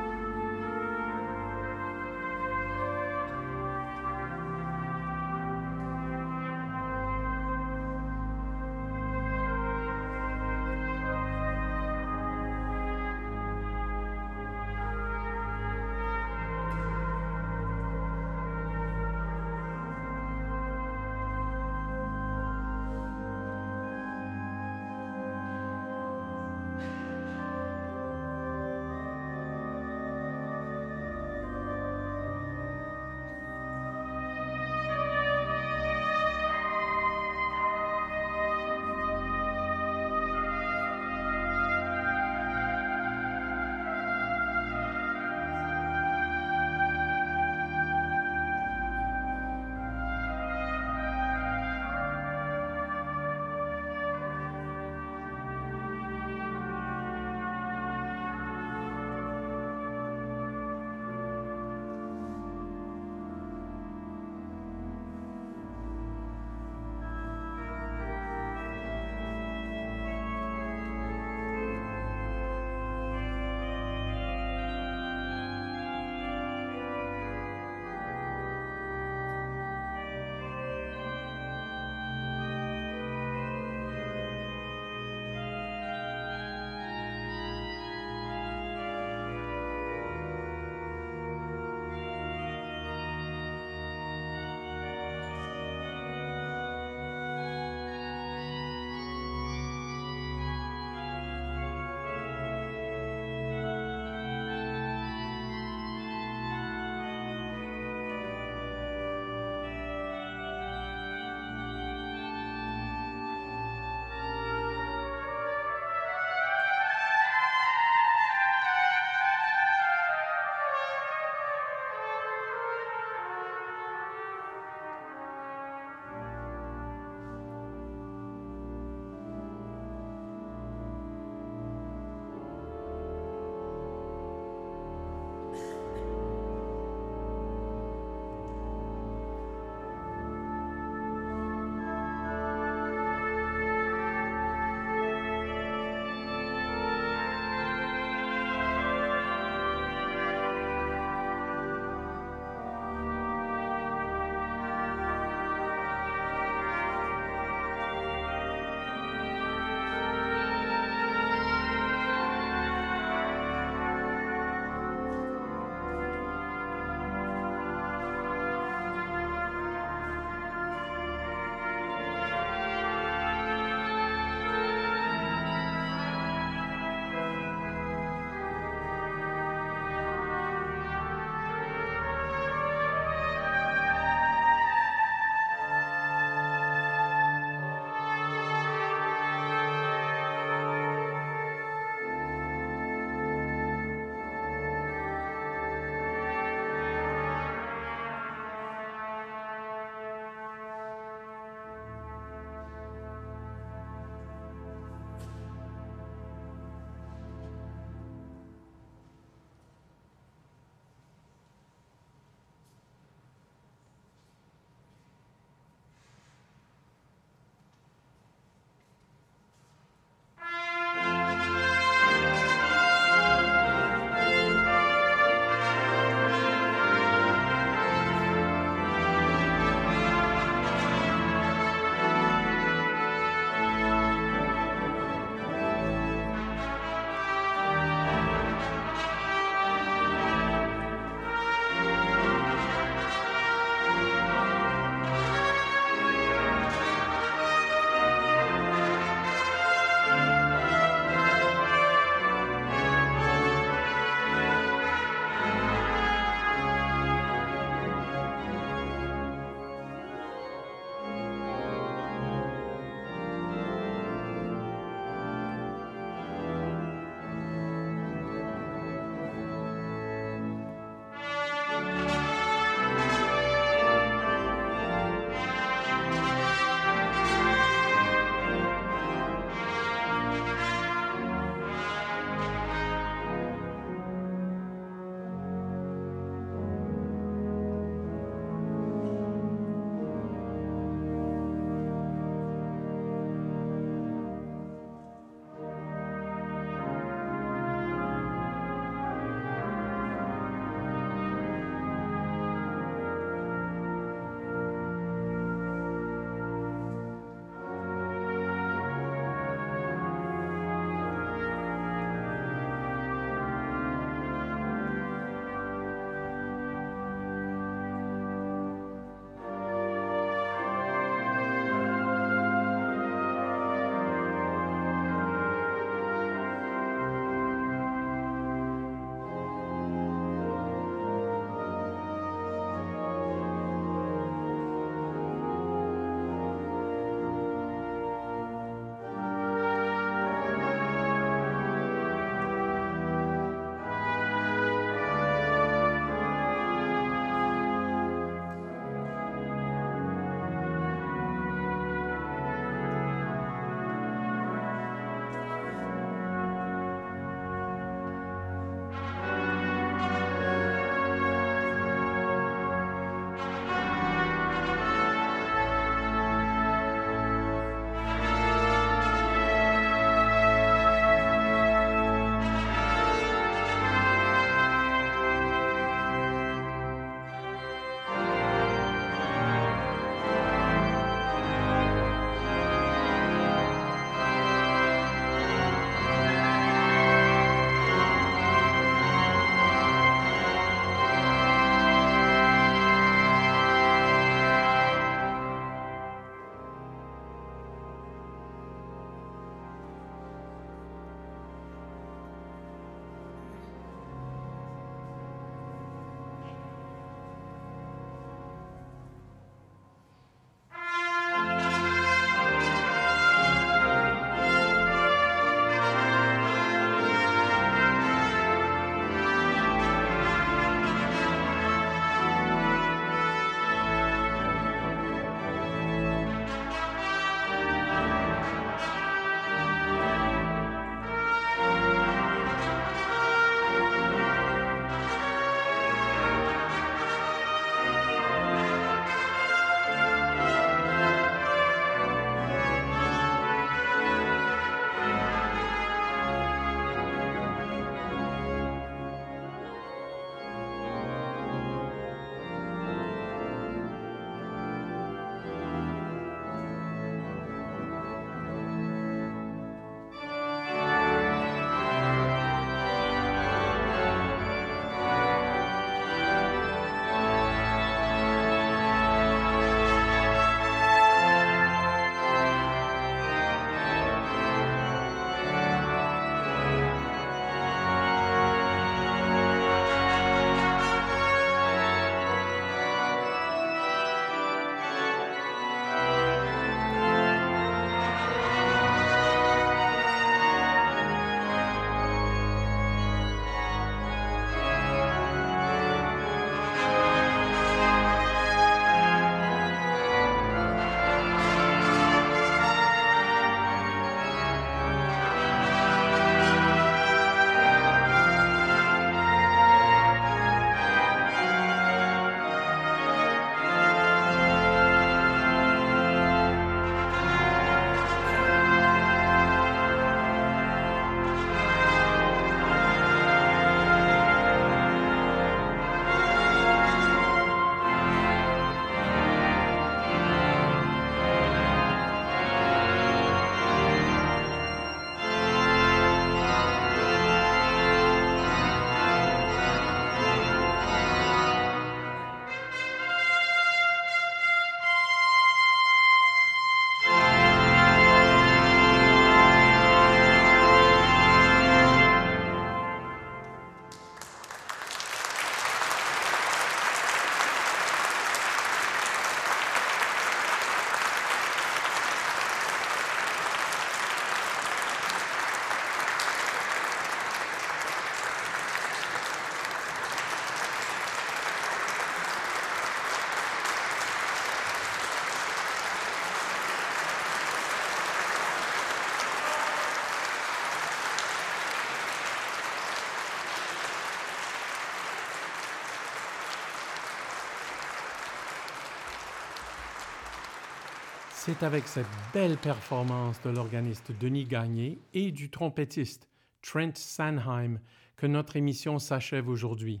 S1: C'est avec cette belle performance de l'organiste Denis Gagné et du trompettiste Trent Sanheim que notre émission s'achève aujourd'hui.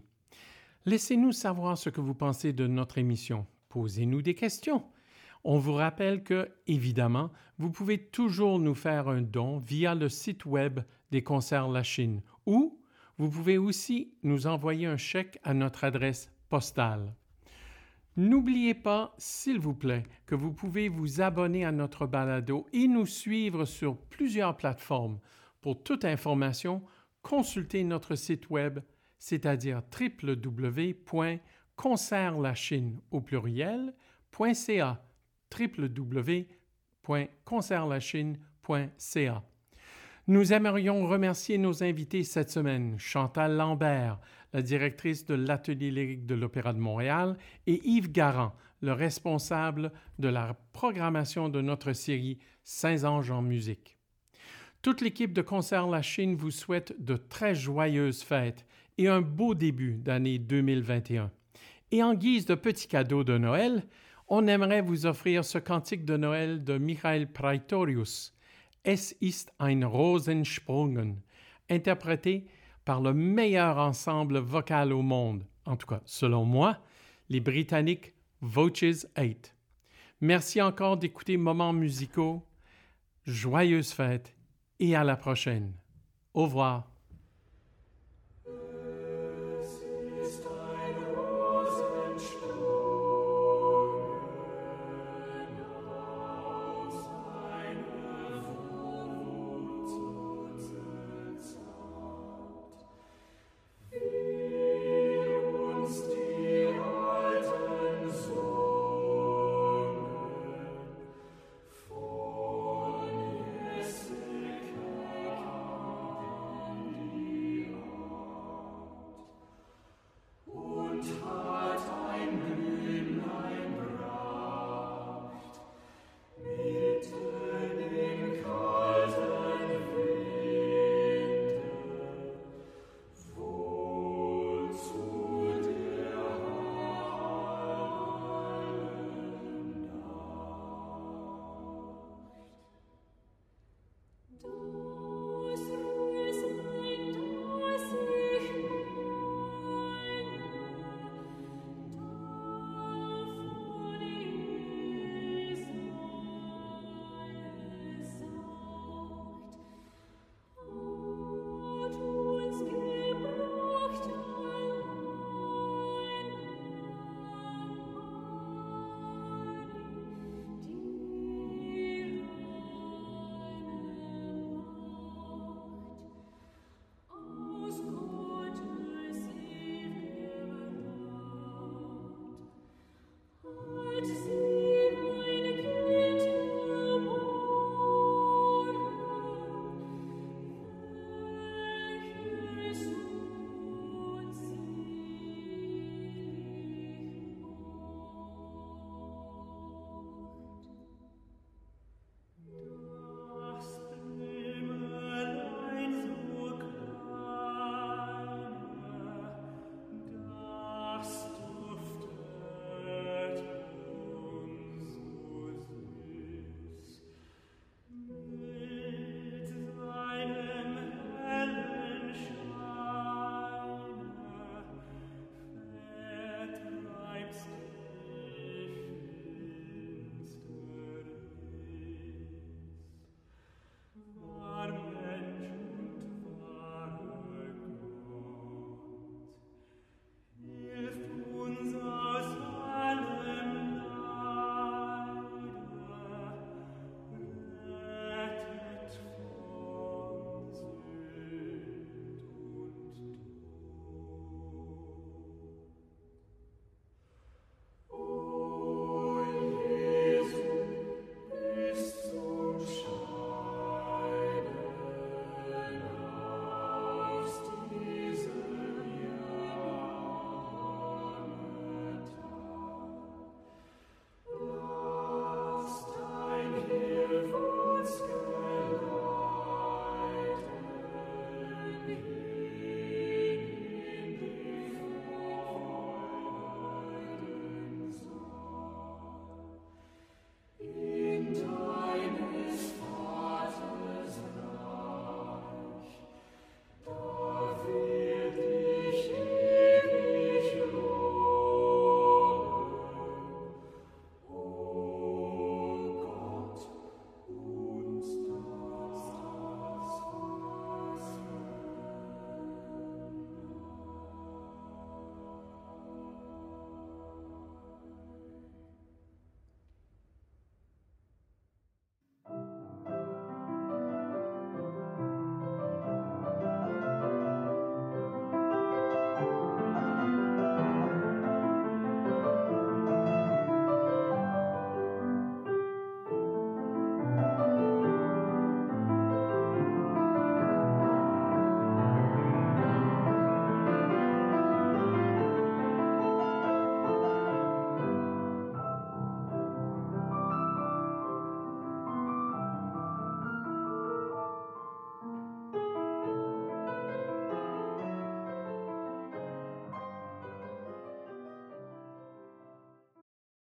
S1: Laissez-nous savoir ce que vous pensez de notre émission. Posez-nous des questions. On vous rappelle que, évidemment, vous pouvez toujours nous faire un don via le site web des Concerts La Chine ou vous pouvez aussi nous envoyer un chèque à notre adresse postale. N'oubliez pas, s'il vous plaît, que vous pouvez vous abonner à notre balado et nous suivre sur plusieurs plateformes. Pour toute information, consultez notre site web, c'est-à-dire www.concertlachine www.concertlachine.ca nous aimerions remercier nos invités cette semaine, Chantal Lambert, la directrice de l'Atelier lyrique de l'Opéra de Montréal, et Yves Garand, le responsable de la programmation de notre série Saint-Ange en musique. Toute l'équipe de Concert La Chine vous souhaite de très joyeuses fêtes et un beau début d'année 2021. Et en guise de petit cadeau de Noël, on aimerait vous offrir ce cantique de Noël de Michael Praetorius, Es ist ein Rosensprungen, interprété par le meilleur ensemble vocal au monde, en tout cas selon moi, les Britanniques Voices 8. Merci encore d'écouter Moments musicaux. Joyeuses fêtes et à la prochaine. Au revoir.